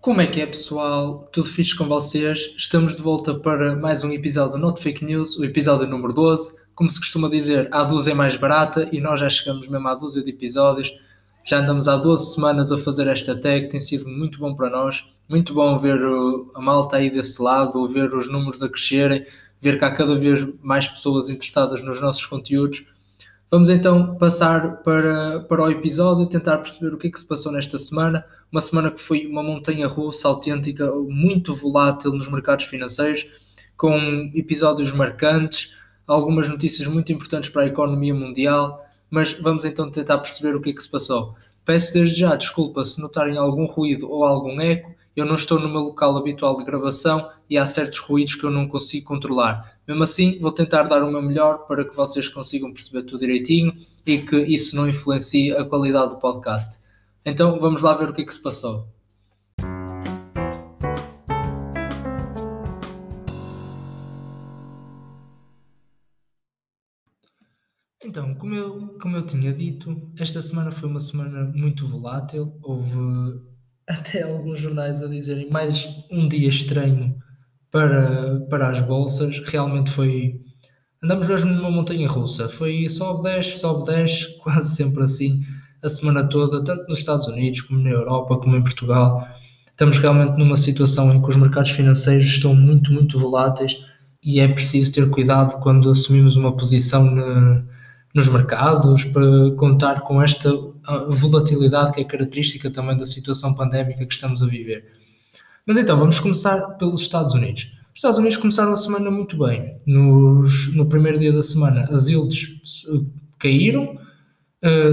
Como é que é, pessoal? Tudo fixe com vocês? Estamos de volta para mais um episódio do Not Fake News, o episódio número 12. Como se costuma dizer, a dúzia é mais barata e nós já chegamos mesmo à dúzia de episódios. Já andamos há 12 semanas a fazer esta tag, tem sido muito bom para nós. Muito bom ver a malta aí desse lado, ver os números a crescerem, ver que há cada vez mais pessoas interessadas nos nossos conteúdos. Vamos então passar para, para o episódio, tentar perceber o que é que se passou nesta semana. Uma semana que foi uma montanha russa autêntica, muito volátil nos mercados financeiros, com episódios marcantes, algumas notícias muito importantes para a economia mundial. Mas vamos então tentar perceber o que é que se passou. Peço desde já desculpa se notarem algum ruído ou algum eco. Eu não estou no meu local habitual de gravação e há certos ruídos que eu não consigo controlar. Mesmo assim, vou tentar dar o meu melhor para que vocês consigam perceber tudo direitinho e que isso não influencie a qualidade do podcast. Então, vamos lá ver o que é que se passou. Então, como eu, como eu tinha dito, esta semana foi uma semana muito volátil. Houve até alguns jornais a dizerem mais um dia estranho para, para as bolsas. Realmente foi. Andamos mesmo numa montanha russa. Foi sobe, desce, sobe, desce, quase sempre assim, a semana toda, tanto nos Estados Unidos, como na Europa, como em Portugal. Estamos realmente numa situação em que os mercados financeiros estão muito, muito voláteis e é preciso ter cuidado quando assumimos uma posição nos mercados para contar com esta volatilidade que é característica também da situação pandémica que estamos a viver. Mas então, vamos começar pelos Estados Unidos. Os Estados Unidos começaram a semana muito bem. Nos, no primeiro dia da semana, as yields caíram,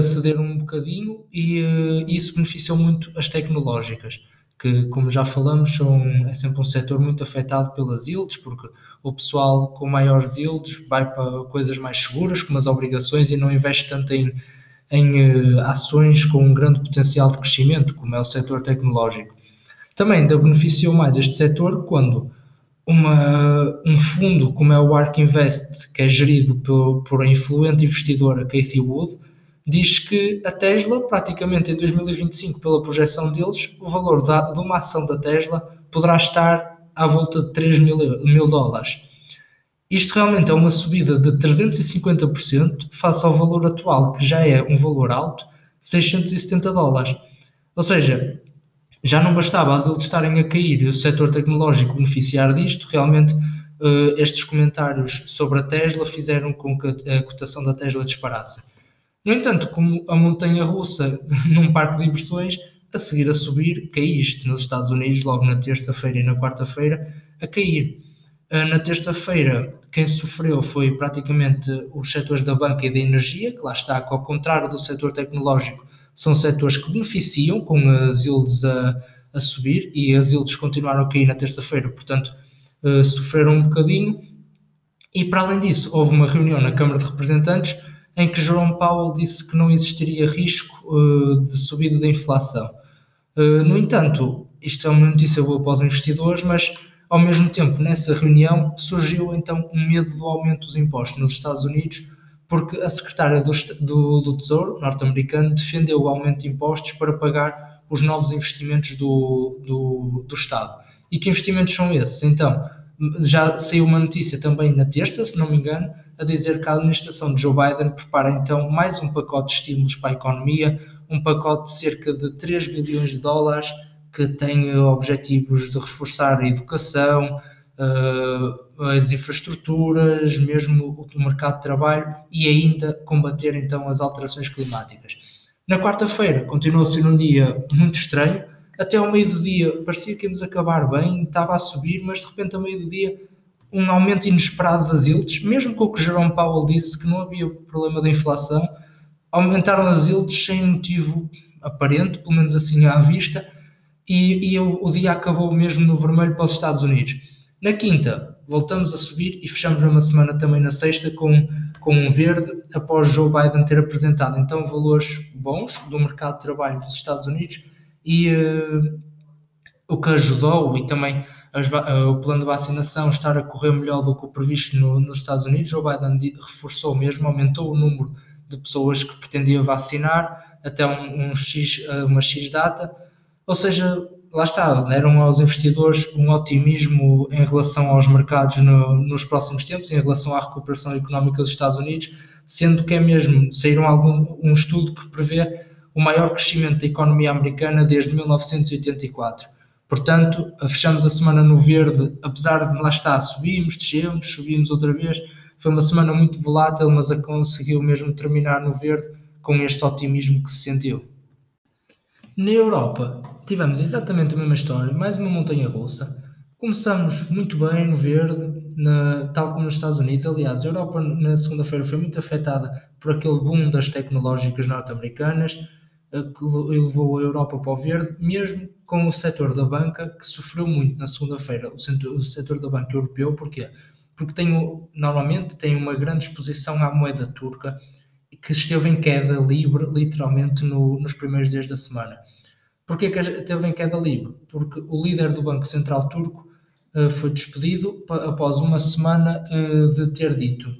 cederam um bocadinho e uh, isso beneficiou muito as tecnológicas, que, como já falamos, são, é sempre um setor muito afetado pelas yields, porque o pessoal com maiores yields vai para coisas mais seguras, como as obrigações, e não investe tanto em, em uh, ações com um grande potencial de crescimento, como é o setor tecnológico. Também ainda beneficiou mais este setor quando uma, um fundo como é o ARK Invest, que é gerido por, por a influente investidora Cathy Wood, diz que a Tesla, praticamente em 2025, pela projeção deles, o valor da, de uma ação da Tesla poderá estar à volta de 3 mil, mil dólares. Isto realmente é uma subida de 350% face ao valor atual, que já é um valor alto, 670 dólares. Ou seja, já não bastava as eles estarem a cair e o setor tecnológico beneficiar disto, realmente uh, estes comentários sobre a Tesla fizeram com que a cotação da Tesla disparasse. No entanto, como a montanha russa num parque de diversões, a seguir a subir, caíste nos Estados Unidos logo na terça-feira e na quarta-feira a cair. Uh, na terça-feira, quem sofreu foi praticamente os setores da banca e da energia, que lá está, que ao contrário do setor tecnológico, são setores que beneficiam com as yields a, a subir e as yields continuaram a cair na terça-feira, portanto uh, sofreram um bocadinho. E para além disso, houve uma reunião na Câmara de Representantes em que Jerome Powell disse que não existiria risco uh, de subida da inflação. Uh, no entanto, isto é uma notícia boa para os investidores, mas ao mesmo tempo, nessa reunião, surgiu então um medo do aumento dos impostos nos Estados Unidos porque a secretária do, do, do Tesouro norte-americano defendeu o aumento de impostos para pagar os novos investimentos do, do, do Estado. E que investimentos são esses? Então, já saiu uma notícia também na terça, se não me engano, a dizer que a administração de Joe Biden prepara então mais um pacote de estímulos para a economia, um pacote de cerca de 3 bilhões de dólares que tem objetivos de reforçar a educação, uh, as infraestruturas, mesmo o mercado de trabalho e ainda combater então as alterações climáticas. Na quarta-feira continuou a ser um dia muito estranho, até ao meio do dia parecia que íamos acabar bem, estava a subir, mas de repente ao meio do dia um aumento inesperado das yields, mesmo com o que Jerome Powell disse que não havia problema da inflação, aumentaram as yields sem motivo aparente, pelo menos assim à vista, e, e o, o dia acabou mesmo no vermelho para os Estados Unidos. Na quinta, voltamos a subir e fechamos uma semana também na sexta com, com um verde, após Joe Biden ter apresentado então valores bons do mercado de trabalho dos Estados Unidos e uh, o que ajudou e também as, uh, o plano de vacinação estar a correr melhor do que o previsto no, nos Estados Unidos. Joe Biden reforçou mesmo, aumentou o número de pessoas que pretendia vacinar até um, um X, uh, uma X data, ou seja, lá está, deram aos investidores um otimismo em relação aos mercados no, nos próximos tempos, em relação à recuperação económica dos Estados Unidos, sendo que é mesmo, saíram algum, um estudo que prevê o maior crescimento da economia americana desde 1984. Portanto, fechamos a semana no verde, apesar de lá estar, subimos, descemos, subimos outra vez. Foi uma semana muito volátil, mas a conseguiu mesmo terminar no verde com este otimismo que se sentiu. Na Europa, tivemos exatamente a mesma história, mais uma montanha russa. Começamos muito bem no verde, na, tal como nos Estados Unidos. Aliás, a Europa na segunda-feira foi muito afetada por aquele boom das tecnológicas norte-americanas eh, que levou a Europa para o verde, mesmo com o setor da banca que sofreu muito na segunda-feira, o, setor, o setor da banca europeu, porquê? Porque tem, normalmente tem uma grande exposição à moeda turca que esteve em queda livre, literalmente, no, nos primeiros dias da semana. Porquê que esteve em queda livre? Porque o líder do Banco Central Turco uh, foi despedido após uma semana uh, de ter dito,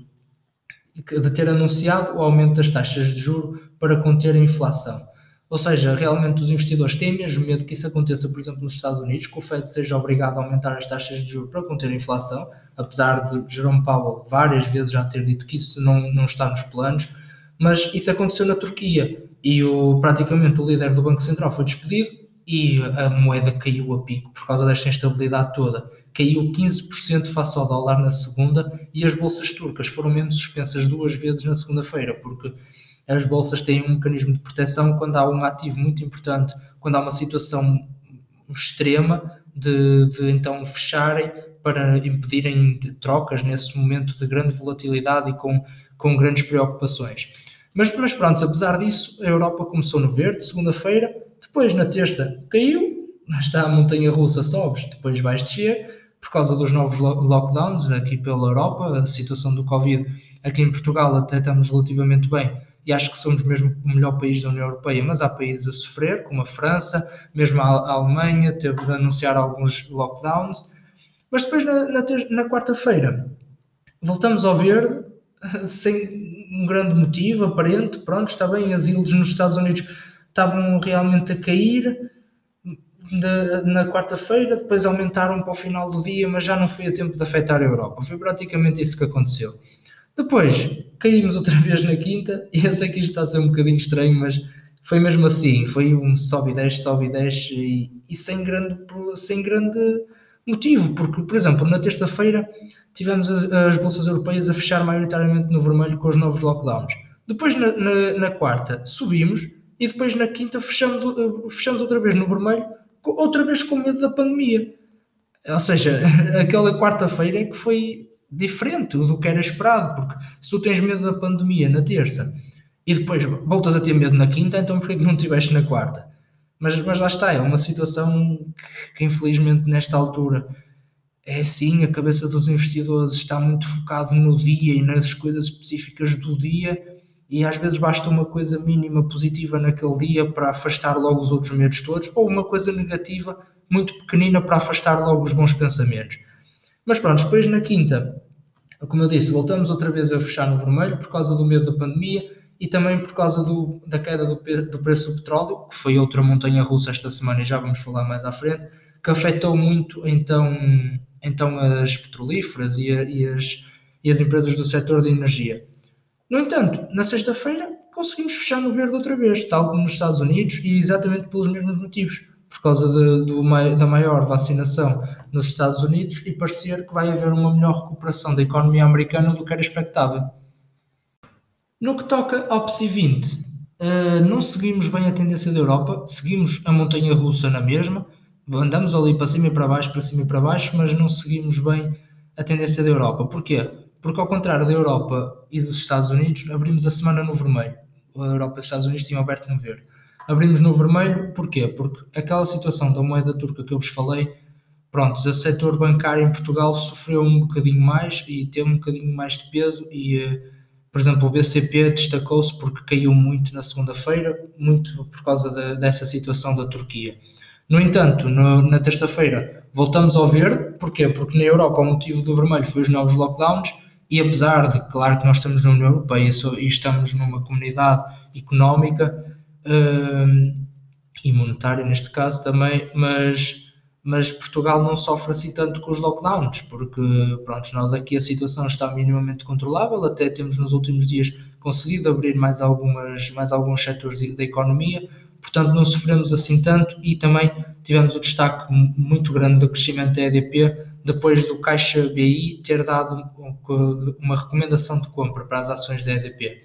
de ter anunciado o aumento das taxas de juro para conter a inflação. Ou seja, realmente os investidores têm mesmo medo que isso aconteça, por exemplo, nos Estados Unidos, que o Fed seja obrigado a aumentar as taxas de juros para conter a inflação, apesar de Jerome Powell várias vezes já ter dito que isso não, não está nos planos, mas isso aconteceu na Turquia e o, praticamente o líder do Banco Central foi despedido e a moeda caiu a pico por causa desta instabilidade toda. Caiu 15% face ao dólar na segunda e as bolsas turcas foram menos suspensas duas vezes na segunda-feira, porque as bolsas têm um mecanismo de proteção quando há um ativo muito importante, quando há uma situação extrema de, de então fecharem para impedirem trocas nesse momento de grande volatilidade e com, com grandes preocupações. Mas, mas pronto, apesar disso, a Europa começou no verde, segunda-feira, depois na terça caiu, está a montanha russa, sobes, depois vais descer, por causa dos novos lockdowns aqui pela Europa, a situação do Covid aqui em Portugal até estamos relativamente bem e acho que somos mesmo o melhor país da União Europeia, mas há países a sofrer, como a França, mesmo a Alemanha teve de anunciar alguns lockdowns, mas depois na, na, na quarta-feira voltamos ao verde, sem um grande motivo aparente, pronto, está bem, as ilhas nos Estados Unidos estavam realmente a cair de, na quarta-feira, depois aumentaram para o final do dia, mas já não foi a tempo de afetar a Europa. Foi praticamente isso que aconteceu. Depois caímos outra vez na quinta, e eu sei que isto está a ser um bocadinho estranho, mas foi mesmo assim, foi um sobe e desce, sobe e desce, e, e sem, grande, sem grande motivo, porque, por exemplo, na terça-feira tivemos as, as, bolsas europeias a fechar maioritariamente no vermelho com os novos lockdowns. Depois, na, na, na quarta, subimos e depois na quinta fechamos, fechamos outra vez no vermelho, outra vez com medo da pandemia. Ou seja, aquela quarta-feira é que foi diferente do que era esperado, porque se tu tens medo da pandemia na terça e depois voltas a ter medo na quinta, então porquê que não tiveste na quarta? Mas, mas lá está, é uma situação que, que infelizmente nesta altura é assim, a cabeça dos investidores está muito focado no dia e nas coisas específicas do dia e às vezes basta uma coisa mínima positiva naquele dia para afastar logo os outros medos todos ou uma coisa negativa muito pequenina para afastar logo os bons pensamentos. Mas pronto, depois na quinta, como eu disse, voltamos outra vez a fechar no vermelho por causa do medo da pandemia e também por causa do, da queda do, do preço do petróleo, que foi outra montanha russa esta semana e já vamos falar mais à frente, que afetou muito então então as petrolíferas e, a, e, as, e as empresas do setor de energia. No entanto, na sexta-feira conseguimos fechar no verde outra vez, tal como nos Estados Unidos, e exatamente pelos mesmos motivos, por causa de, do, da maior vacinação nos Estados Unidos e parecer que vai haver uma melhor recuperação da economia americana do que era expectável. No que toca ao PSI 20, uh, não seguimos bem a tendência da Europa, seguimos a montanha russa na mesma, andamos ali para cima e para baixo, para cima e para baixo, mas não seguimos bem a tendência da Europa. Porquê? Porque ao contrário da Europa e dos Estados Unidos, abrimos a semana no vermelho. A Europa e os Estados Unidos tinham aberto no verde. Abrimos no vermelho, porquê? Porque aquela situação da moeda turca que eu vos falei, pronto, o setor bancário em Portugal sofreu um bocadinho mais e teve um bocadinho mais de peso e, eh, por exemplo, o BCP destacou-se porque caiu muito na segunda-feira, muito por causa de, dessa situação da Turquia. No entanto, no, na terça-feira voltamos ao verde, porquê? Porque na Europa o motivo do vermelho foi os novos lockdowns e apesar de, claro que nós estamos na União Europeia e estamos numa comunidade económica, hum, e monetária neste caso também, mas mas Portugal não sofre assim tanto com os lockdowns, porque pronto, nós aqui a situação está minimamente controlável, até temos nos últimos dias conseguido abrir mais, algumas, mais alguns setores da economia, portanto não sofremos assim tanto e também tivemos o destaque muito grande do crescimento da EDP depois do Caixa BI ter dado uma recomendação de compra para as ações da EDP.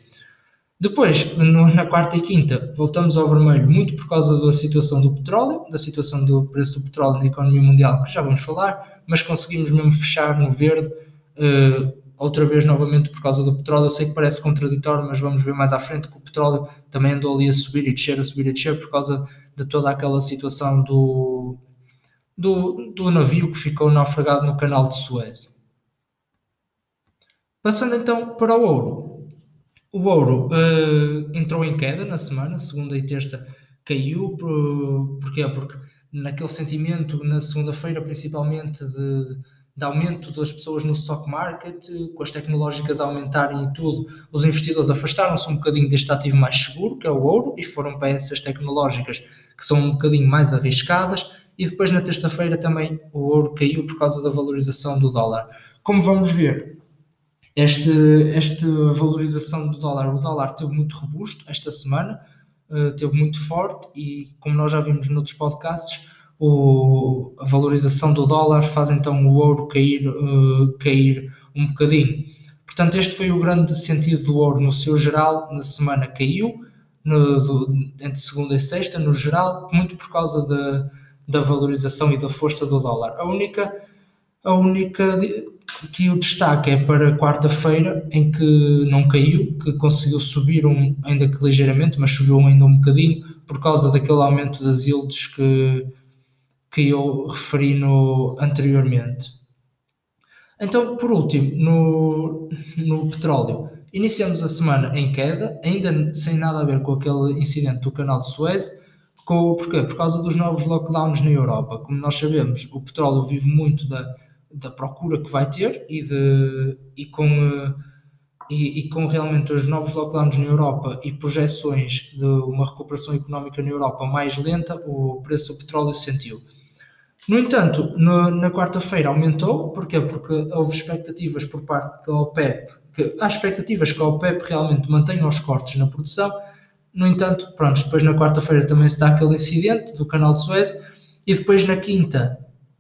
Depois, na quarta e quinta, voltamos ao vermelho, muito por causa da situação do petróleo, da situação do preço do petróleo na economia mundial, que já vamos falar, mas conseguimos mesmo fechar no verde, uh, outra vez novamente por causa do petróleo. Eu sei que parece contraditório, mas vamos ver mais à frente que o petróleo também andou ali a subir e descer, a subir e descer, por causa de toda aquela situação do, do, do navio que ficou naufragado no canal de Suez. Passando então para o ouro. O ouro uh, entrou em queda na semana, segunda e terça caiu, por, porquê? Porque naquele sentimento, na segunda-feira principalmente, de, de, aumento das pessoas no stock market, com as tecnológicas a aumentarem e tudo, os investidores afastaram-se um bocadinho deste ativo mais seguro, que é o ouro, e foram para essas tecnológicas que são um bocadinho mais arriscadas, e depois na terça-feira também o ouro caiu por causa da valorização do dólar. Como vamos ver, este, esta valorização do dólar, o dólar teve muito robusto esta semana, uh, teve muito forte e, como nós já vimos noutros podcasts, o, a valorização do dólar faz então o ouro cair, uh, cair um bocadinho. Portanto, este foi o grande sentido do ouro no seu geral, na semana caiu, no, do, entre segunda e sexta, no geral, muito por causa da, da valorização e da força do dólar. A única, a única que o destaque é para quarta-feira, em que não caiu, que conseguiu subir um, ainda que ligeiramente, mas subiu ainda um bocadinho, por causa daquele aumento das yields que, que eu referi no, anteriormente. Então, por último, no, no petróleo, iniciamos a semana em queda, ainda sem nada a ver com aquele incidente do canal de Suez, com, porquê? Por causa dos novos lockdowns na Europa. Como nós sabemos, o petróleo vive muito da da procura que vai ter e, de, e, com, eh, e, e, com realmente os novos lockdowns na Europa e projeções de uma recuperação económica na Europa mais lenta, o preço do petróleo sentiu. No entanto, no, na quarta-feira aumentou, porquê? Porque houve expectativas por parte da OPEP, que há expectativas que a OPEP realmente mantenha os cortes na produção, no entanto, pronto, depois na quarta-feira também se dá aquele incidente do canal de Suez, e depois na quinta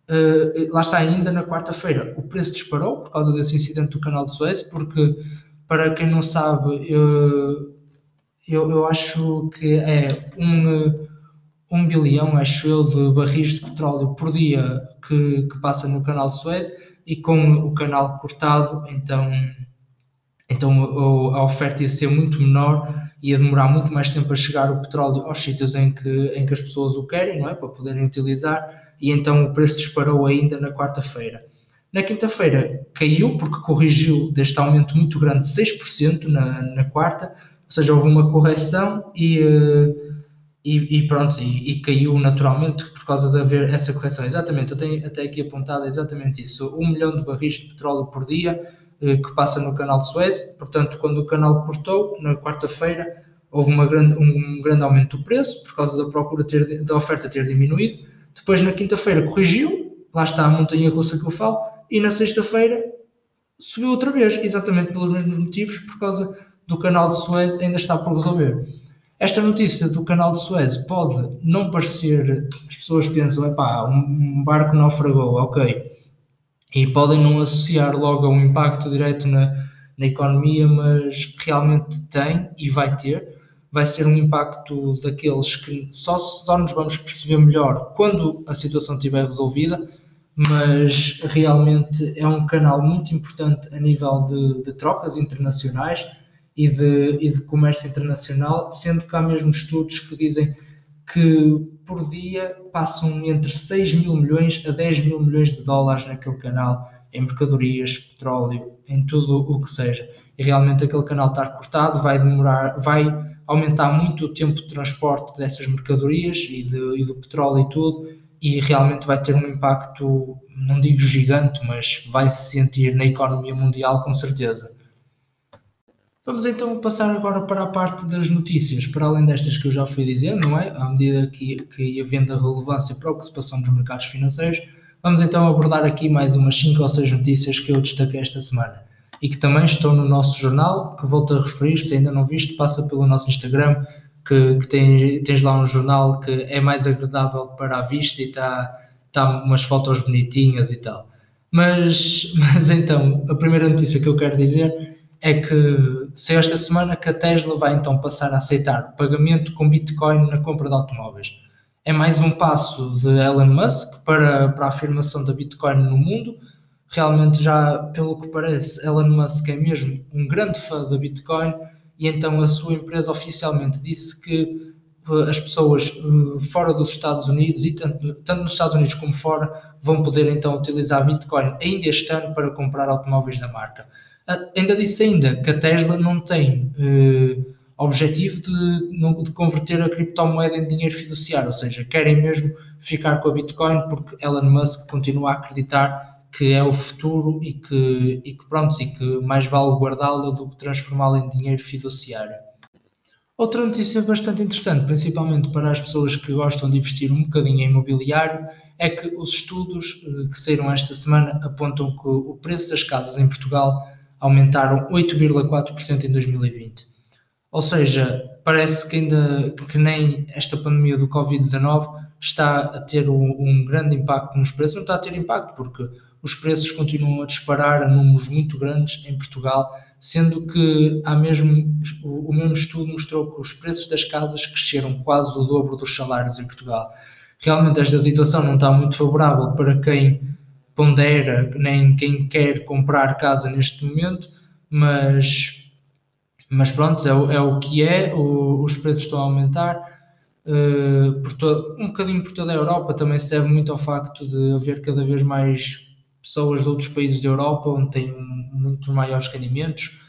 Uh, lá está, ainda na quarta-feira o preço disparou por causa desse incidente do canal de Suez, porque para quem não sabe, eu, eu, eu acho que é um, um bilhão, acho eu, de barris de petróleo por dia que, que passa no canal de Suez e com o canal cortado, então, então a oferta ia ser muito menor ia demorar muito mais tempo a chegar o petróleo aos sítios em que, em que as pessoas o querem, não é? Para poderem utilizar e então o preço disparou ainda na quarta-feira. Na quinta-feira caiu porque corrigiu deste aumento muito grande de 6% na, na quarta, ou seja, houve uma correção e, eh, e, e pronto, e, e, caiu naturalmente por causa de haver essa correção. Exatamente, eu tenho até aqui apontado exatamente isso: um milhão de barris de petróleo por dia eh, que passa no canal de Suez. Portanto, quando o canal cortou, na quarta-feira, houve uma grande, um grande aumento do preço por causa da procura ter, da oferta ter diminuído depois na quinta-feira corrigiu, lá está a montanha russa que eu falo, e na sexta-feira subiu outra vez, exatamente pelos mesmos motivos, por causa do canal de Suez ainda está por resolver. Esta notícia do canal de Suez pode não parecer, as pessoas pensam, epá, um barco naufragou, ok, e podem não associar logo a um impacto direto na, na economia, mas realmente tem e vai ter, vai ser um impacto daqueles que só, só nos vamos perceber melhor quando a situação estiver resolvida, mas realmente é um canal muito importante a nível de, de trocas internacionais e de, e de comércio internacional, sendo que há mesmo estudos que dizem que por dia passam entre 6 mil milhões a 10 mil milhões de dólares naquele canal, em mercadorias, petróleo, em tudo o que seja. E realmente aquele canal estar cortado vai demorar, vai aumentar muito o tempo de transporte dessas mercadorias e, de, e do petróleo e tudo, e realmente vai ter um impacto, não digo gigante, mas vai se sentir na economia mundial com certeza. Vamos então passar agora para a parte das notícias, para além destas que eu já fui dizendo, não é? À medida que, que ia vendo a relevância para o que se passou nos mercados financeiros, vamos então abordar aqui mais umas 5 ou 6 notícias que eu destaquei esta semana e que também estão no nosso jornal, que volto a referir, se ainda não viste, passa pelo nosso Instagram, que, que tem, tens lá um jornal que é mais agradável para a vista e está tá umas fotos bonitinhas e tal. Mas, mas então, a primeira notícia que eu quero dizer é que se esta semana que a Tesla vai então passar a aceitar pagamento com Bitcoin na compra de automóveis. É mais um passo de Elon Musk para, para a afirmação da Bitcoin no mundo. Realmente já, pelo que parece, Elon Musk é mesmo um grande fã da Bitcoin e então a sua empresa oficialmente disse que eh, as pessoas eh, fora dos Estados Unidos e tanto, tanto nos Estados Unidos como fora vão poder então utilizar Bitcoin ainda este ano para comprar automóveis da marca. Ah, ainda disse ainda que a Tesla não tem uh, objetivo de, de, converter a criptomoeda em dinheiro fiduciário, ou seja, querem mesmo ficar com a Bitcoin porque Elon Musk continua a acreditar que é o futuro e que, e que pronto, e que mais vale guardá-la do que transformá-la em dinheiro fiduciário. Outra notícia bastante interessante, principalmente para as pessoas que gostam de investir um bocadinho em imobiliário, é que os estudos eh, que saíram esta semana apontam que o preço das casas em Portugal aumentaram 8,4% em 2020. Ou seja, parece que ainda que nem esta pandemia do Covid-19 está a ter um, um, grande impacto nos preços. Não está a ter impacto porque os preços continuam a disparar a números muito grandes em Portugal, sendo que há mesmo, o, mesmo estudo mostrou que os preços das casas cresceram quase o dobro dos salários em Portugal. Realmente esta situação não está muito favorável para quem pondera nem quem quer comprar casa neste momento, mas, mas pronto, é, o, é o que é, o, os preços estão a aumentar. Uh, por todo, um bocadinho por toda a Europa também se deve muito ao facto de haver cada vez mais pessoas de outros países da Europa onde têm muito maiores rendimentos,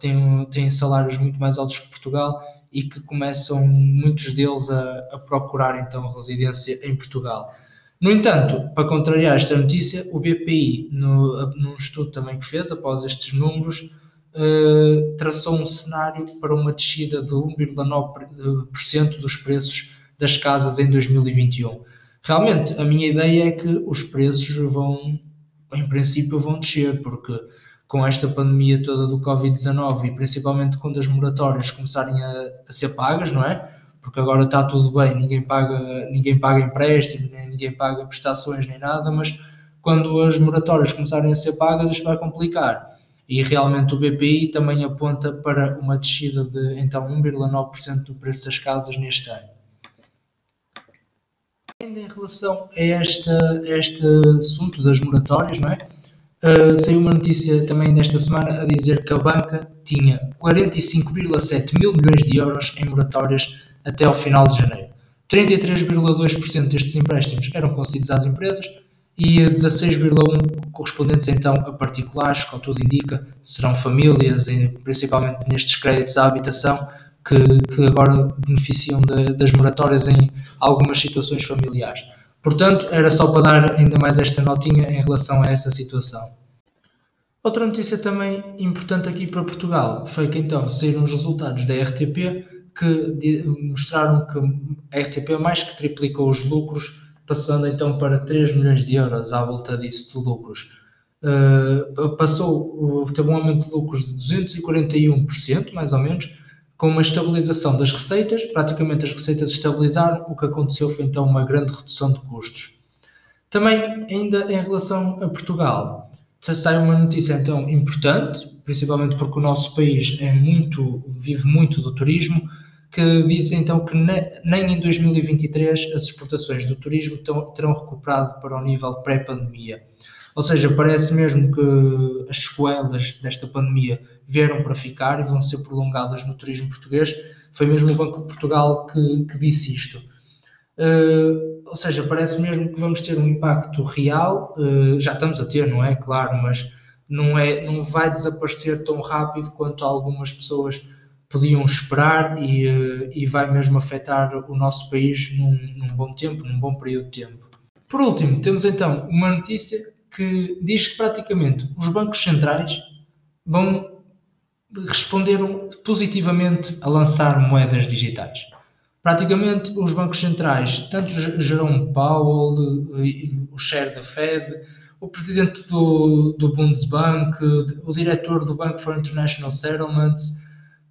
têm, têm salários muito mais altos que Portugal e que começam muitos deles a, a procurar então residência em Portugal. No entanto, para contrariar esta notícia, o BPI, no, num estudo também que fez, após estes números, uh, traçou um cenário para uma descida de 1,9% dos preços das casas em 2021. Realmente, a minha ideia é que os preços vão, em princípio, vão descer, porque com esta pandemia toda do Covid-19 e principalmente quando as moratórias começarem a, a ser pagas, não é? porque agora está tudo bem, ninguém paga, ninguém paga empréstimo, nem ninguém paga prestações nem nada, mas quando as moratórias começarem a ser pagas, isto vai complicar. E realmente o BPI também aponta para uma descida de então 1,9% do preço das casas neste ano. Ainda em relação a, esta, a este assunto das moratórias, não é? Uh, saiu uma notícia também desta semana a dizer que a banca tinha 45,7 mil milhões de euros em moratórias até ao final de janeiro. 33,2% destes empréstimos eram concedidos às empresas e 16,1% correspondentes então a particulares, como tudo indica, serão famílias, principalmente nestes créditos à habitação, que, que agora beneficiam de, das moratórias em algumas situações familiares. Portanto, era só para dar ainda mais esta notinha em relação a essa situação. Outra notícia também importante aqui para Portugal foi que então saíram os resultados da RTP que mostraram que a RTP mais que triplicou os lucros, passando então para 3 milhões de euros à volta disso de lucros. Uh, passou, teve um aumento de lucros de 241%, mais ou menos, com uma estabilização das receitas, praticamente as receitas estabilizaram, o que aconteceu foi então uma grande redução de custos. Também, ainda em relação a Portugal, sai uma notícia então importante, principalmente porque o nosso país é muito, vive muito do turismo, que diz então que nem em 2023 as exportações do turismo terão recuperado para o nível pré-pandemia. Ou seja, parece mesmo que as sequelas desta pandemia vieram para ficar e vão ser prolongadas no turismo português. Foi mesmo o Banco de Portugal que, que disse isto. Uh, ou seja, parece mesmo que vamos ter um impacto real, uh, já estamos a ter, não é? Claro, mas não, é, não vai desaparecer tão rápido quanto algumas pessoas podiam esperar e, eh, e vai mesmo afetar o nosso país num, num bom tempo, num bom período de tempo. Por último, temos então uma notícia que diz que praticamente os bancos centrais vão responderam positivamente a lançar moedas digitais. Praticamente os bancos centrais, tanto Jerome Powell, o chair da Fed, o presidente do, do Bundesbank, o diretor do Bank for International Settlements,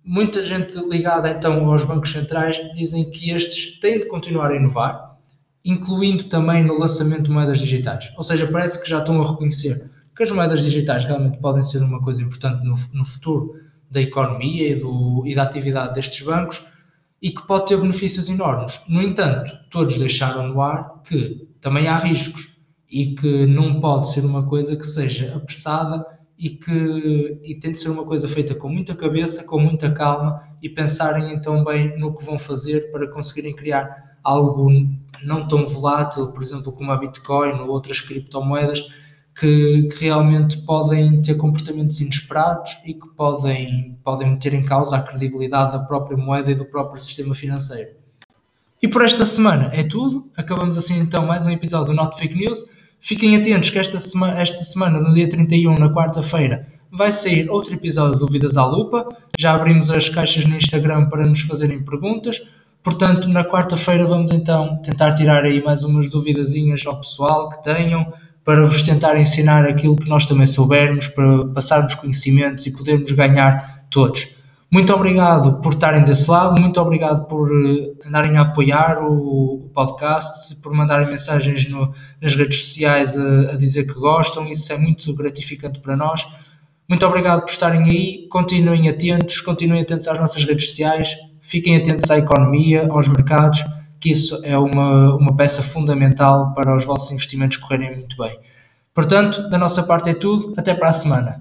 muita gente ligada então aos bancos centrais dizem que estes têm de continuar a inovar, incluindo também no lançamento de moedas digitais. Ou seja, parece que já estão a reconhecer que as moedas digitais realmente podem ser uma coisa importante no, no futuro da economia e, do, e da atividade destes bancos e que pode ter benefícios enormes. No entanto, todos deixaram no ar que também há riscos e que não pode ser uma coisa que seja apressada e que e tem de ser uma coisa feita com muita cabeça, com muita calma e pensarem então bem no que vão fazer para conseguirem criar algo não tão volátil, por exemplo, como a Bitcoin ou outras criptomoedas, que, que, realmente podem ter comportamentos inesperados e que podem, podem meter em causa a credibilidade da própria moeda e do próprio sistema financeiro. E por esta semana é tudo. Acabamos assim então mais um episódio do Not Fake News. Fiquem atentos que esta semana, esta semana no dia 31, na quarta-feira, vai sair outro episódio de Dúvidas à Lupa. Já abrimos as caixas no Instagram para nos fazerem perguntas. Portanto, na quarta-feira vamos então tentar tirar aí mais umas duvidazinhas ao pessoal que tenham para vos tentar ensinar aquilo que nós também soubermos, para passarmos conhecimentos e podermos ganhar todos. Muito obrigado por estarem desse lado, muito obrigado por uh, andarem a apoiar o, o, podcast, por mandarem mensagens no, nas redes sociais a, a, dizer que gostam, isso é muito gratificante para nós. Muito obrigado por estarem aí, continuem atentos, continuem atentos às nossas redes sociais, fiquem atentos à economia, aos mercados que isso é uma, uma peça fundamental para os vossos investimentos correrem muito bem. Portanto, da nossa parte é tudo. Até para a semana.